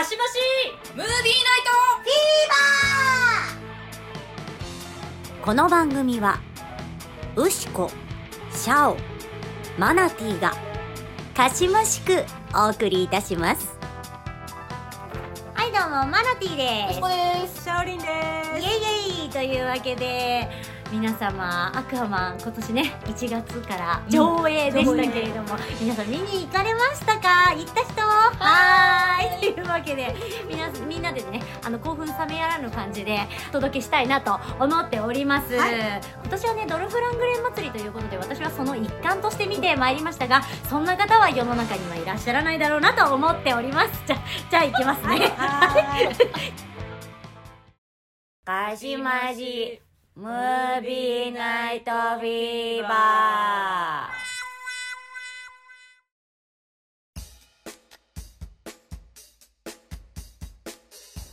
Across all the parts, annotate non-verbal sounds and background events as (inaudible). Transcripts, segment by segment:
かしばしムービーナイこの番組はウシコシャオマナティーがかしましくお送りいたします。はいどうもマナティーです。トです。シャオリンでイエイイエイというわけで皆様アクアマン今年ね1月から上映でしたけれども、皆さん見に行かれましたか？行った人？はーい。というわけでみなみんなでねあの興奮冷めやらぬ感じでお届けしたいなと思っております、今年はねドルフラングレン祭りということで私はその一環として見てまいりましたがそんな方は世の中にはいらっしゃらないだろうなと思っております。じゃじゃあ行きますね。(laughs) かしまじムービーナイトフィーバー。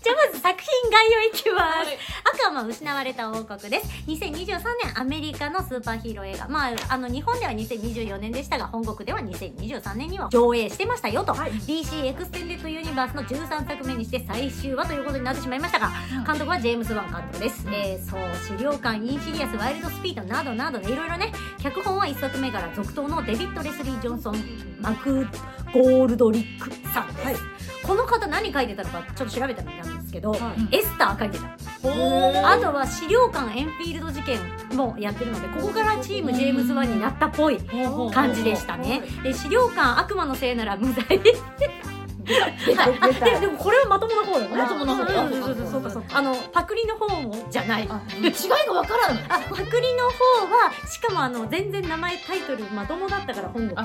じゃあまず作品概要いきます、はいアクアマン失われた王国です。2023年アメリカのスーパーヒーロー映画。まああの日本では2024年でしたが本国では2023年には上映してましたよと、はい。DC エクステンデッドユニバースの13作目にして最終話ということになってしまいましたが監督はジェームズ・ワン監督です、えー、ソウ死霊館インシディアスワイルドスピードなどなどねいろいろね脚本は1作目から続投のデビッド・レスリー・ジョンソンマクゴールドリックさんです、はい。この方何書いてたのかちょっと調べたんですけど、はい。エスター書いてたあとは資料館エンフィールド事件もやってるのでここからチームジェームズ・ワンになったっぽい感じでしたね。で資料館悪魔のせいなら無罪。(laughs) でででもこれはまともな方よまともな方うんそうそうそうそうそうあのパクリの方もじゃない。あ違いがわからんあパクリの方はしかもあの全然名前タイトルまともだったから本国。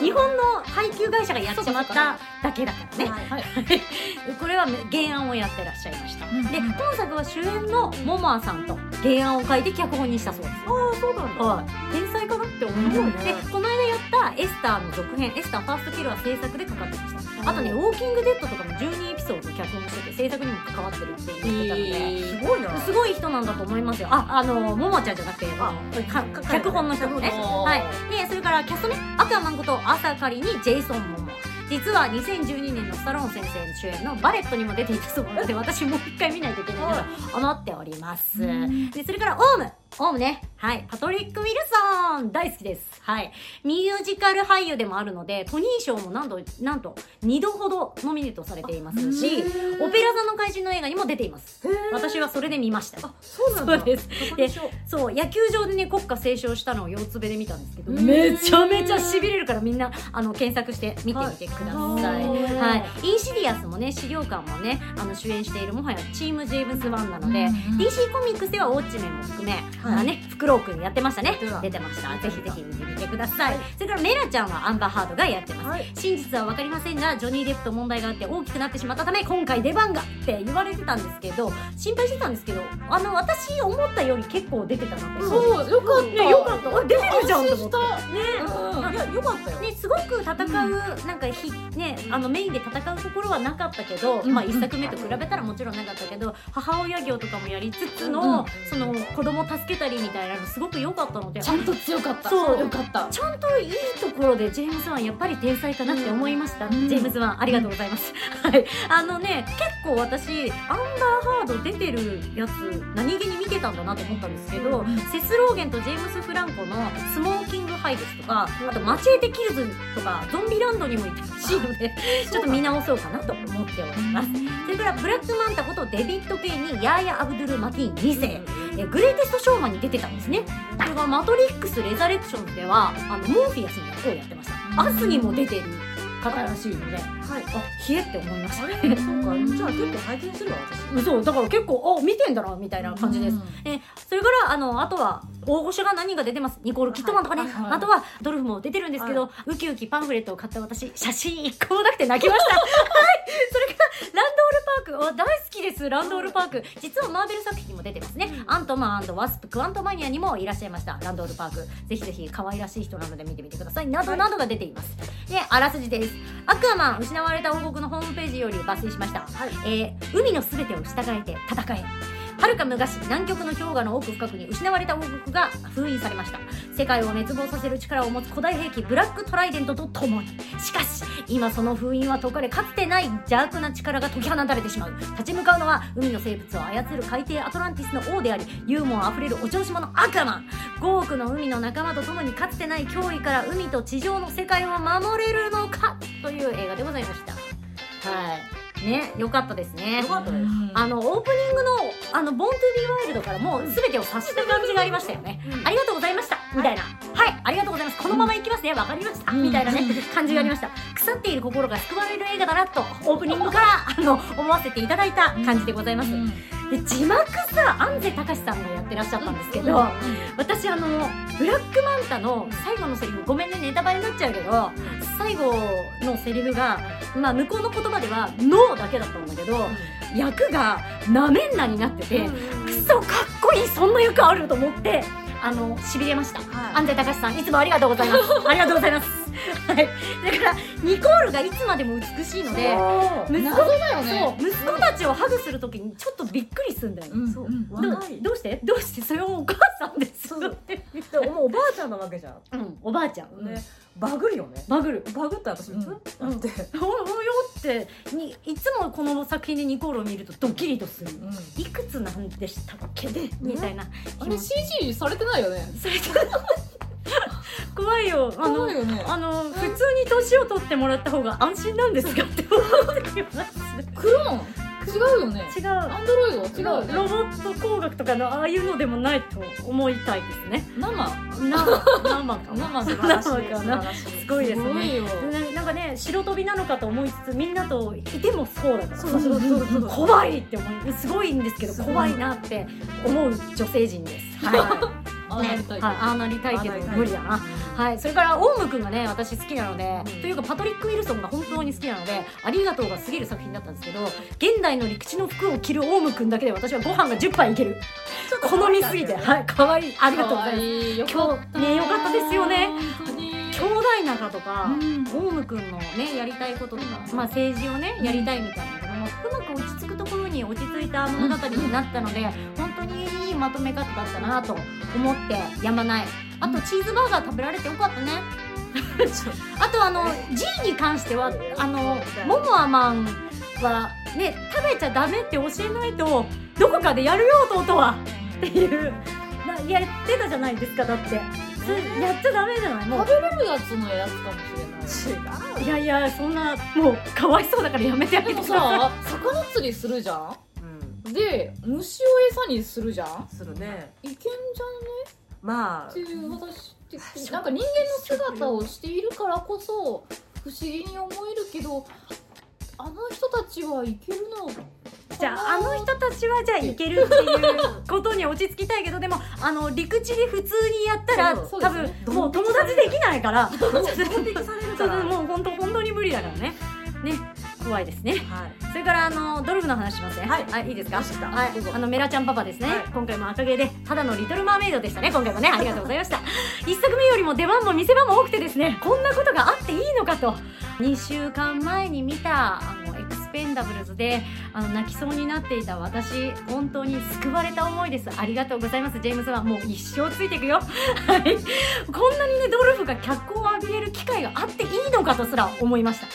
日本の配給会社がやってしまっただけだからね。はい (laughs) これは原案をやってらっしゃいました、うん。で今作は主演のモモアさんと原案を書いて脚本にしたそうですああそうなんだ。はい、天才かなって思う、すごいねでこの間エスターの続編エスターファーストキルは制作でかかってました。あとねウォーキングデッドとかも12エピソード脚本してて制作にも関わってるって言ってたので、すごいな。すごい人なんだと思いますよ。ああのももちゃんじゃなくてあかか脚本の人もねはい。でそれからキャストね。アクアマンこと朝狩りにジェイソン・モモ。実は2012年のスタローン先生の主演のバレットにも出ていたそうなので (laughs) 私もう一回見ないといけないなと思っております。でそれからオウムオウムね。はい。パトリック・ウィルソン大好きです。はい。ミュージカル俳優でもあるのでトニー賞も何度なんと2度ほどノミネートされていますしオペラ座の怪人の映画にも出ています。私はそれで見ました。あそうなんだ。そうです。そこにしよう。そう野球場でね国歌斉唱したのを四つ目で見たんですけどうんめちゃめちゃしびれるからみんなあの検索して見てみてください、はいはい。インシディアスもね資料館もねあの主演しているもはやチーム・ジェームズ・ワンなので、うん DC コミックスではウォッチメンも含め、はい。あねフクロウくんやってましたね。出てました。ぜひぜひ見てみてください、それからメラちゃんはアンバーハードがやってます、はい。真実は分かりませんがジョニー・デップと問題があって大きくなってしまったため今回出番がって言われてたんですけど心配してたんですけどあの私思ったより結構出てたなってそうよかった。ねよかった。あ出てるじゃんと思って。ね。うん。いやよかったよ。ね、すごく戦う、なんかひ、ね、あのメインで戦うところはなかったけど、うんまあ一作目と比べたらもちろんなかったけど、母親業とかもやりつつの、うんその子供を助けたりみたいなのすごく良かったので、ちゃんと強かった。そう。よかった。ちゃんといいところでジェームズ・ワンやっぱり天才かなって思いました、うん。ジェームズ・ワンありがとうございます、はい。あのね結構私アンバー・ハード出てるやつ何気に見てたんだなと思ったんですけど、うんセスローゲンとジェームス・フランコのスモーキング・ハイですとかあとマチェーテ・キルズとかゾンビランドにもいたらしいのでちょっと見直そうかなと思っております。それからブラックマンタことデビッド・ケインにヤーヤ・アブドゥル・マティーン2世えグレイテスト・ショーマンに出てたんですね。それからマトリックス・レザレクションズではあのモーフィアスの役をやってました。アスにも出てる方らしいのであはい。冷えって思いました。あれそうか。じゃあ結構拝見するわ私。そうだから結構あ見てんだなみたいな感じです、うん。えそれからあのあとは大御所が何人か出てます？ニコール・キットマンとかね、あとはドルフも出てるんですけど、ウキウキパンフレットを買った私写真一個もなくて泣きました。(laughs) はい。それからランドールパーク。お大好きです。ランドールパーク。実はマーベル作品にも出てますね、アントマンワスプクワントマニアにもいらっしゃいました。ランドールパーク。ぜひぜひ可愛らしい人なので見てみてください。などなどが出ています、であらすじですアクアマン失われた王国のホームページより抜粋しました。はい。えー海のすべてを従えて戦え。遥か昔南極の氷河の奥深くに失われた王国が封印されました。世界を滅亡させる力を持つ古代兵器ブラックトライデントと共に。しかし今その封印は解かれかつてない邪悪な力が解き放たれてしまう。立ち向かうのは海の生物を操る海底アトランティスの王でありユーモアあふれるお調子者アクアマン5億の海の仲間と共にかつてない脅威から海と地上の世界を守れるのいう映画でございました。はい。ね良かったですね。よかったです。あのオープニングの「あのボン・トゥ・ビー・ワイルド」からもう全てを察した感じがありましたよね、うん。ありがとうございました。みたいな。はい、ありがとうございます。このままいきますね。わかりました、みたいなね感じがありました。腐っている心が救われる映画だなとオープニングからあの思わせていただいた感じでございます、で字幕さ安瀬隆さんがやってらっしゃったんですけど、私あのブラックマンタの最後のセリフごめんねネタバレになっちゃうけど最後のセリフが、まあ、向こうの言葉では「ノー」だけだったんだけど役が「なめんな」になってて、くそかっこいいそんな役あると思ってあのしびれました。はい。安西隆さんいつもありがとうございます。(laughs) ありがとうございます。はい。だからニコールがいつまでも美しいので息子謎だよね。息子たちをハグするときにちょっとびっくりするんだよね、うんそう。うんどうして？どうして？それはお母さんですもう。おばあちゃんなわけじゃん。うんおばあちゃん、ねバグるよね。バグる。バグって私うん。プンってなって。(laughs) おおよってにいつもこの作品でニコールを見るとドキリとする。いくつなんでしたっけ？でみたいなあれ CG されてないよね。それで怖いよ。あの怖いよね。あの普通に年を取ってもらった方が安心なんですか？って思ってきますクローン違うよね。違う。アンドロイド違うよね。ロボット工学とかのああいうのでもないと思いたいですね。生。生。生かな生かなすごいですね。ななんかね白飛びなのかと思いつつみんなといてもそうだから。そうそうそうそう。怖いって思いすごいんですけど怖いなって思う女性陣です。はい (laughs) ああなりたいはい、ああなりたいけど。無理だな。はい、それからオウムくんがね私好きなので、うん。というかパトリック・ウィルソンが本当に好きなのでありがとうが過ぎる作品だったんですけど現代の陸地の服を着るオウムくんだけで私はご飯が10杯いける。好みすぎて。はい。可愛い。ありがとうございます。今日ねよかったですよね。兄弟仲とか、オウムくんのねやりたいこととか、まあ、政治をねやりたいみたいなうまく落ち着くところに落ち着いた物語になったので、本当にいいまとめ方だったなと思ってやまない。あとチーズバーガー食べられてよかったね。(laughs) あとあの G に関してはあのモモアマンはね食べちゃダメって教えないとどこかでやるよ弟は。っていう。なやってたじゃないですかだって。やっちゃダメじゃない？もう。食べれるやつのやつかもしれないいやいやそんなもうかわいそうだからやめてあげてください。さ魚釣りするじゃん？うん。で虫を餌にするじゃん？するね。いけんじゃんね？まあ。っていう私的に。なんか人間の姿をしているからこそ不思議に思えるけどあの人たちはいけるの？じゃああの人たちはじゃあいけるっていうことに落ち着きたいけどでもあの陸地で普通にやったら多分もう友達できないから。ドン引きされるそうからもう本当本当に無理だからね。ね怖いですね。はい。それからあのドルフの話しますね。はい。いいですか？はい。あのメラちゃんパパですね、はい。今回も赤毛でただのリトルマーメイドでしたね今回もね。ありがとうございました。(laughs) 一作目よりも出番も見せ場も多くてですねこんなことがあっていいのかと。2週間前に見たあのペンダブルズであの泣きそうになっていた私本当に救われた思いです。ありがとうございます。ジェームズはもう一生ついていくよ。(laughs) はい。こんなにねドルフが脚光を浴びれる機会があっていいのかとすら思いました。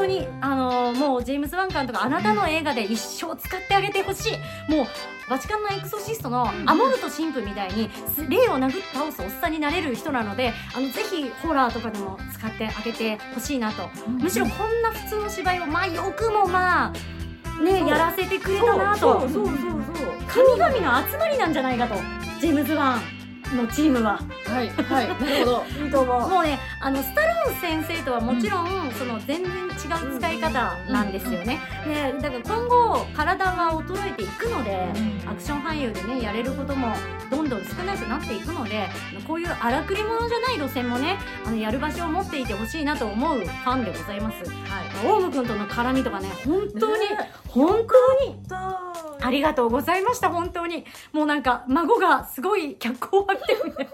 当にあのもうジェームズ・ワン監督あなたの映画で一生使ってあげてほしい。もうバチカンのエクソシストのアモルト神父みたいにす霊を殴って倒すおっさんになれる人なのであのぜひホラーとかでも使ってあげてほしいなと。むしろこんな普通の芝居をまあよくもまあねやらせてくれたなと。神々の集まりなんじゃないかと。ジェームズ・ワンのチームは。はいはいなるほど。いいと思うもうねあのスタローン先生とはもちろん、その全然違う使い方なんですよね、でだから今後体が衰えていくので、アクション俳優でねやれることもどんどん少なくなっていくのでこういう荒くり者じゃない路線もねあのやる場所を持っていてほしいなと思うファンでございます。はい。オウム君との絡みとかね本当に、ね本当に。だありがとう。ございました本当に。もうなんか孫がすごい脚光を浴びてるみたいな。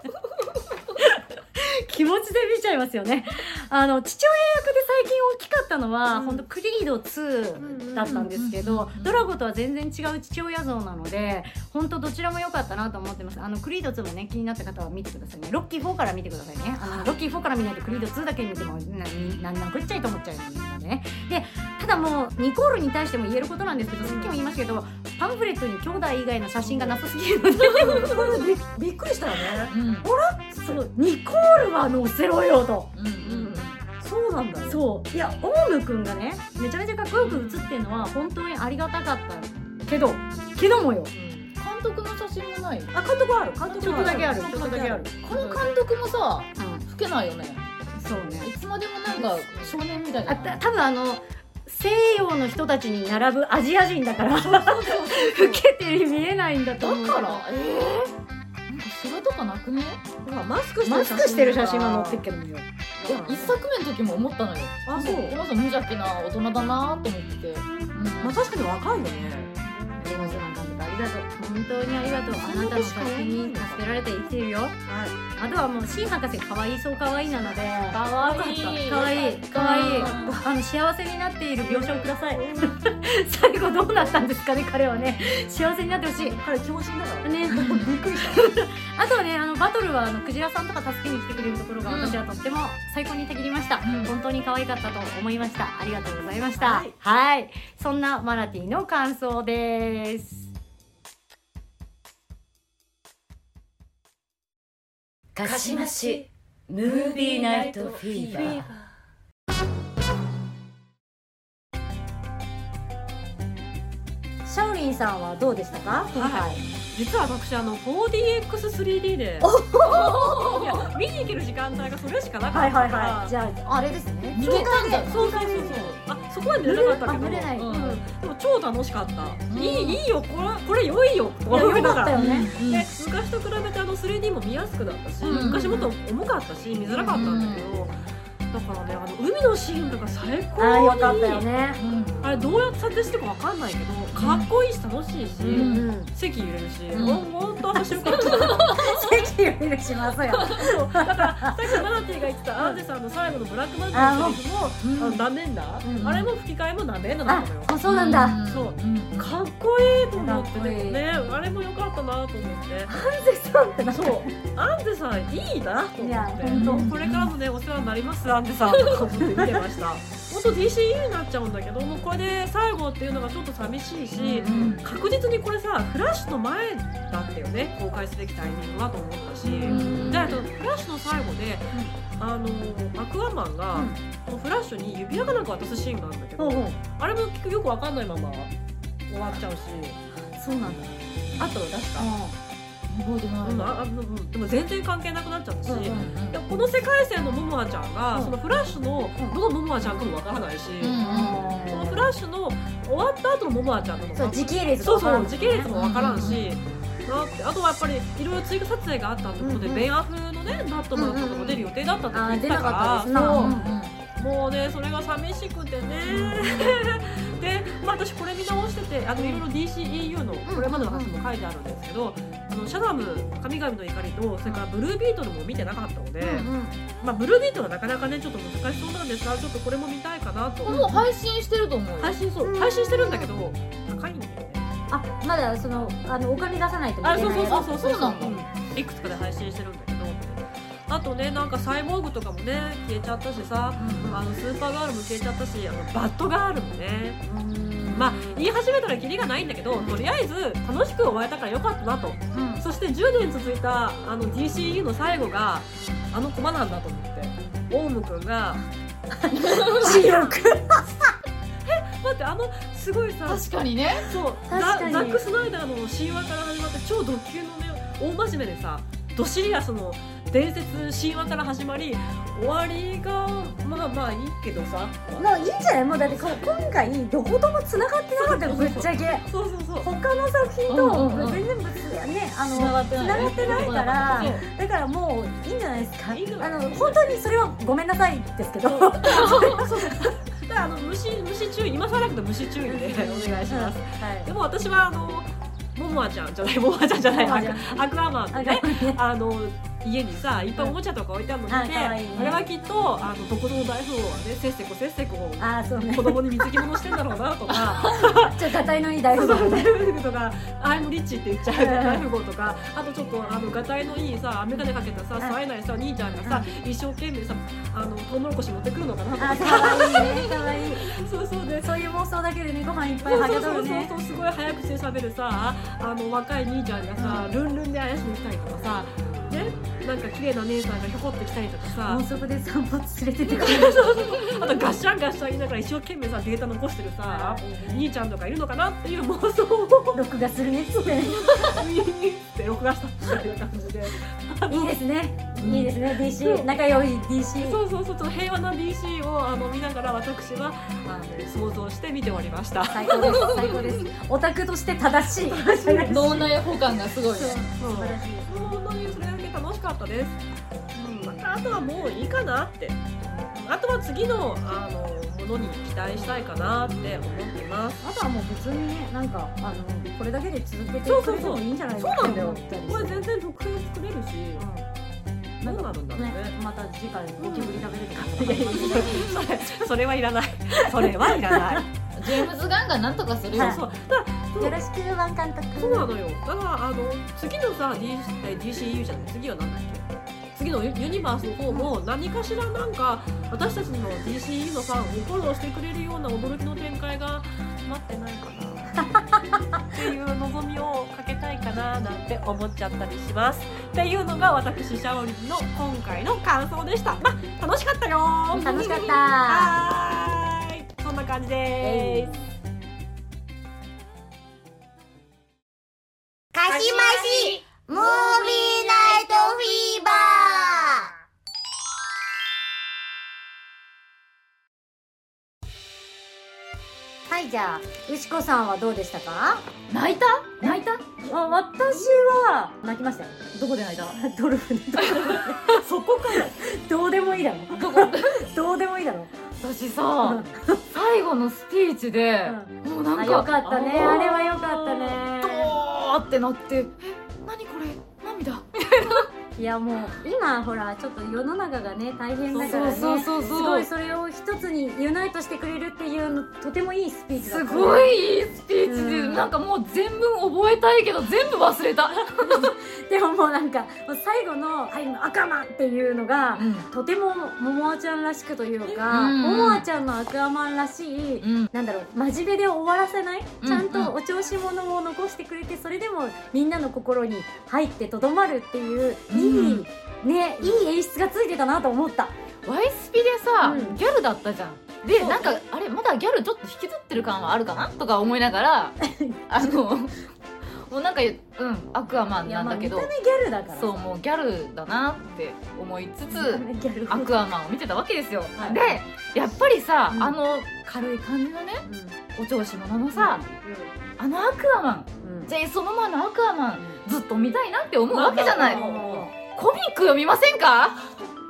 気持ちで見ちゃいますよね。あの父親役で最近大きかったのは、うん。本当クリード2だったんですけど、ドラゴとは全然違う父親像なので本当どちらも良かったなと思ってます。あのクリード2もね気になった方は見てくださいね。ロッキー4から見てくださいね。あのロッキー4から見ないとクリード2だけ見てもなななくっちゃいと思っちゃうね。でただもうニコールに対しても言えることなんですけどさっきも言いましたけどパンフレットに兄弟以外の写真がなさすぎるので。びびっくりしたよね。うん。そのニコールは載せろよと。うんうんそうなんだよ。そう。いやオウムくんがねめちゃめちゃかっこよく写ってるのは本当にありがたかったけどけどもよ。うん。監督の写真もない。あ監督ある。監督だけある。ちょっとだけある。この監督もさ老うん。けないよねなんか少年みたいなあた多分あの西洋の人たちに並ぶアジア人だから。老けてる見えないんだと思うだから？えー、なんかシワとかなくね？ほらマスクしてマるスクしてる写真は載ってっけどよ。一作目の時も思ったのよ。あそう。この人無邪気な大人だなと思ってて、まあ確かに若いよねりがとう。本当にありがとう。あなたの助けに助けられて生きてるよ。はい。あとはもう新博士可愛いそう可愛いなので。かわいい。可愛い可愛いあの幸せになっている描写をください。(laughs) 最後どうなったんですかね彼はね。幸せになってほしい。彼強靭だから。ね。(laughs) びっくりした。(laughs) あとはねあのバトルはあのクジラさんとか助けに来てくれるところがうん。私はとっても最高にたぎりました、うん。本当に可愛かったと思いました。ありがとうございました。はい。はい。そんなマナティの感想ですかしましムービーナイトフィーバー。シャオリンさんはどうでしたか？今回、実は私あの 4DX3D でいや見に行ける時間帯がそれしかなかはいはいったから。はいじゃああれですね。そうそうそうそう。あそこは寝れなかったけど。あ寝れないうん。うん。でも超楽しかった、ん。いいいいよ。これこれ良いよ。ね。うん。で昔と比べてあの 3D も見やすくなったし、うん。昔もっと重かったし見づらかったんだけど、だからねあの海のシーンとか最高にああよかったよね。うん。あれどうやって撮影してるかわかんないけどかっこいいし楽しいし、うんうん。席揺れるし、うん。ほんと面白かった。席入れしますよ。そう。だからさっきマナティーが言ってたアンデさんの最後のブラックマジックのセリフもうん。あのダメんだ、うんあれも吹き替えもダメんだだあったのよあそうなんだ、そう。うんかっこいいと思ってかっこいい。ねねあれも良かったなと思って。そうってなそう。アンデさんいいなと思って。本当。これからもねお世話になります。アンって見てました。本当 DCU になっちゃうんだけどもうこれで最後っていうのがちょっと寂しいし、うん確実にこれさフラッシュの前だったよね公開すべきタイミングはと思ったし、ん。であとフラッシュの最後で、あのアクアマンが、このフラッシュに指輪かなんか渡すシーンがあるんだけど、ほうほう。あれも結局よくわかんないまま終わっちゃうし。そうなんだ。あったの確か、覚えてない。うんああうん。でも全然関係なくなっちゃったし、うんうんこの世界線のモモアちゃんが、うん。そのフラッシュのどのモモアちゃんかもわからないし、うんそのフラッシュの終わった後のモモアちゃんなのかそう時系列そうそう時系列もわからんし、なってあとはやっぱりいろいろ追加撮影があったってことで、ベンアフのねバットマンとかも出る予定だったって言ってたから、そううん。もうねそれが寂しくてね、で、まあ、私これ見直しててあのいろいろ DCEU のこれまでの話も書いてあるんですけど、あのシャダム神々の怒りとそれからブルービートルも見てなかったので、まあ、ブルービートルはなかなかねちょっと難しそうなんですがちょっとこれも見たいかなと。もう配信してると思うよ。配信そう。うん。配信してるんだけど高いんだよね。あまだそのあのお金出さないと見あれないそうそうそうそうそう。なんだいくつかで配信してるんだけど。あとねなんかサイボーグとかもね消えちゃったしさ。あのスーパーガールも消えちゃったしあのバッドガールもねまあ言い始めたらキリがないんだけどとりあえず楽しく終われたからよかったなと。うん。そして10年続いたあの DCU の最後があのコマなんだと思って。オウム君が (laughs) 視力。(laughs) 待ってあのすごいさ確かにね。そうザザック・スナイダーの神話から始まって超ド級のね大真面目でさドシリアスの伝説神話から始まり終わりがまあまあいいけどさ。もういいんじゃない？もうだってこ今回どことも繋がってなかったよぶっちゃけ。そうそうそう。他の作品と全然ぶつねあの繋がってながってないからそうだからもういいんじゃないですか。あの本当にそれはごめんなさいですけど。そう。だからあの虫虫注意今更だけど虫注意でお願いします。はい。でも私はあのモモアちゃんじゃないモモアちゃんじゃないアクアマンのねあの家にさいっぱいおもちゃとか置いてあるの見て、あれはきっとあのどこぞの大富豪はねせっせこせっせこあーそうね。子供に水着物してんだろうなとか (laughs) ちょっと硬いのいい大そう富豪とか「アイムリッチ」って言っちゃう (laughs) 大富豪とかあとちょっとあのがたいのいいさ眼鏡かけたさ冴えないさ兄ちゃんがさ一生懸命さあのトウモロコシ持ってくるのかなとかあさ可愛いいそうそうでそういう妄想だけでねご飯いっぱいはそうそうそうげとるねそうすごい早口で喋るさあの若い兄ちゃんがさルンルンで怪しに来たりとかさねなんか綺麗な姉さんがひょこって来たりとかさ。高速で散髪連れてってくれ (laughs) あとガッシャンガッシャン言いながら一生懸命さデータ残してるさ兄ちゃんとかいるのかなっていう妄想を。録画するねっつってね。っ (laughs) て録画したみたいな感じで。(laughs) いいですね。いいですね。DC 仲良い DC そうそうそうちょっと平和な DC をあの見ながら私はあの想像して見ておりました。最高です。最高です。オタクとして正しい。脳内保管がすごいね。素晴らしい。ですかったです。うん、またあとはもういいかなって。あとは次のあのものに期待したいかなって思ってます。あとはもう普通にねなんかあのこれだけで続けてそうそうそうくれてもいいんじゃないそうなんだよって思ったりしてこれ全然特編作れるし、うんどうなるんだろうね。また次回ゴキブリ食べれるかいやいやいやそれそれはいらない。それはいらない。ジェームズ・ガンがなんとかするよ。はい。そう。だからよろしくワン監督。そうなのよ。だからあの次のさ、D、え DCU じゃない。次は何だっけ。次のユユニバースの方も何かしらなんか私たちの DCU のファンをフォローしてくれるような驚きの展開が待ってないかな。っていう望みをかけたいかななんて思っちゃったりします。っていうのが私シャオリンの今回の感想でした。まあ楽しかったよー。楽しかった。はーい。そんな感じでーす。かしましムービーナイトフィーバはいじゃあ牛子さんはどうでしたか？泣いた？泣いた？あ私は泣きましたよ。どこで泣いた？ドルフの (laughs) そこかよ。どうでもいいだろどこ？どうでもいいだろ私さ最後のスピーチで、もうなんかあよかったね。あれはよかったね。ドーってなってえ何これ？涙？いやもう今ほらちょっと世の中がね大変だからね。すごいそれを一つにユナイトしてくれるっていうのとてもいいスピーチだすごいいいスピーチで、うん。なんかもう全文覚えたいけど全部忘れた、(laughs) でももうなんか最後の「はい赤マン!」っていうのが、とてもももあちゃんらしくというか、うん。ももあちゃんのアクアマンらしい、うん。なんだろう真面目で終わらせない、うんちゃんとお調子者を残してくれてそれでもみんなの心に入ってとどまるっていういい、ねいい演出がついてたなと思った。ワイスピでさ、うん。ギャルだったじゃん。でなんかあれまだギャルちょっと引きずってる感はあるかなとか思いながら (laughs) あのもうなんかうんアクアマンなんだけど。ギャルだからそうもうギャルだなって思いつつアクアマンを見てたわけですよ、はい。でやっぱりさ、うん。あの軽い感じのねうん。お調子者のさ、あのアクアマン。うん。ジェイソン・モモアのアクアマンずっと見たいなって思うわけじゃない、コミック読みませんか？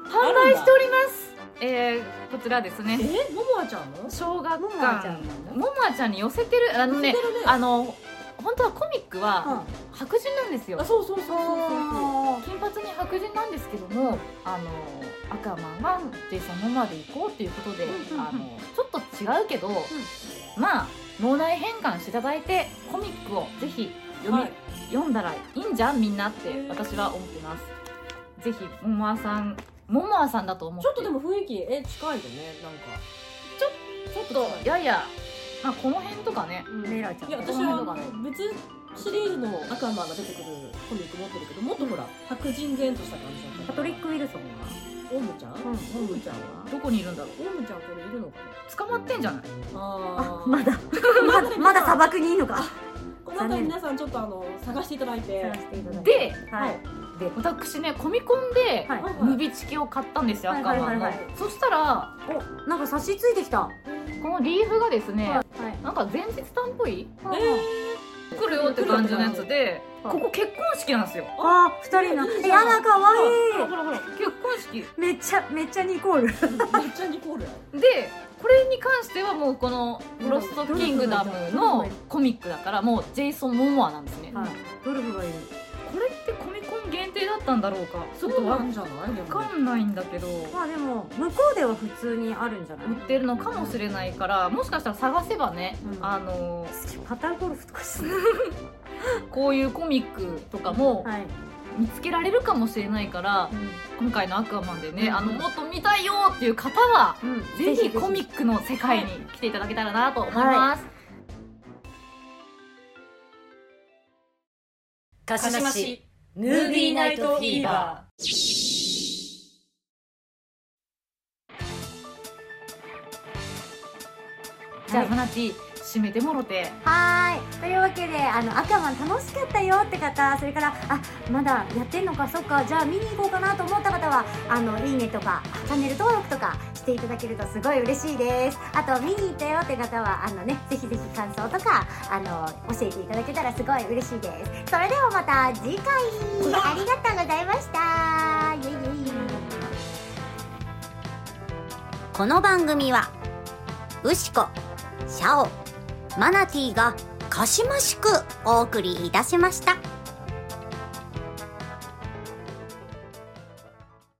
販売しております。えー、こちらですね。えももあちゃんの？小学ももあちゃ館んももあちゃんに寄せてる。あのねね。あの本当はコミックはうん。白人なんですよ。うそうそうそうそう。あ金髪に白人なんですけどもあのアクアマンはジェイソン・モモアで行こうっていうことでうんうんあのちょっと違うけど、まあ脳内変換していただいてコミックをぜひ読み、はい読んだらいいんじゃんみんなって私は思ってます。ぜひももあさんももあさんだと思って。ちょっとでも雰囲気え近いよねなんか。ちょっとややまあこの辺とかねメラちゃんいや私はあの別シリーズのアクアマンが出てくるコミック持ってるけどもっとほら白人然とした感じだったパトリック・ウィルソンオウムちゃん、うんオウムちゃんは？どこにいるんだろう？オウムちゃんこれいるのか捕まってんじゃない？なあはあまだ。(laughs) まだまだ砂漠にいいのか？この辺り皆さんちょっとあの探していただいて。ではい。で私ねコミコンではい。ムビチケを買ったんですよ、はいアクアマンの、はいはい。はいそしたらおなんか差し付いてきた。このリーフがですね、はい。なんか前日短っぽい？え来るよって感じのやつではい。ここ結婚式なんですよ。あー二人の。えやだかわいほらほらほら結婚式。いめっちゃめっちゃニコール。ー、めっちゃニコール。(laughs) でこれに関してはもうこの「ロストキングダム」のコミックだからもうジェイソン・モモアなんですね、はい。ドルフがいる。これってコミコン限定だっったんだろうか。ちょっとわかんないんだけど。まあでも向こうでは普通にあるんじゃない？売ってるのかもしれないからもしかしたら探せばね、うん。あのパターゴルフとかしてるこういうコミックとかもはい、見つけられるかもしれないから、今回の「アクアマン」でね、うんあのもっと見たいよっていう方は、うん。ぜひコミックの世界に来ていただけたらなと思います、鹿島市ムービーナイトフィーバじゃあマナティ締めてもろて。はーい。というわけであのアクアマン楽しかったよって方それからあまだやってんのかそっか。じゃあ見に行こうかなと思った方はあのいいねとかチャンネル登録とかしていただけるとすごい嬉しいです。あと見に行ったよって方はあのねぜひぜひ感想とかあの教えていただけたらすごい嬉しいです。それではまた次回。(laughs) ありがとうございました。イエイイエイ。この番組はウシコシャオマナティーがかしましくお送りいたしました。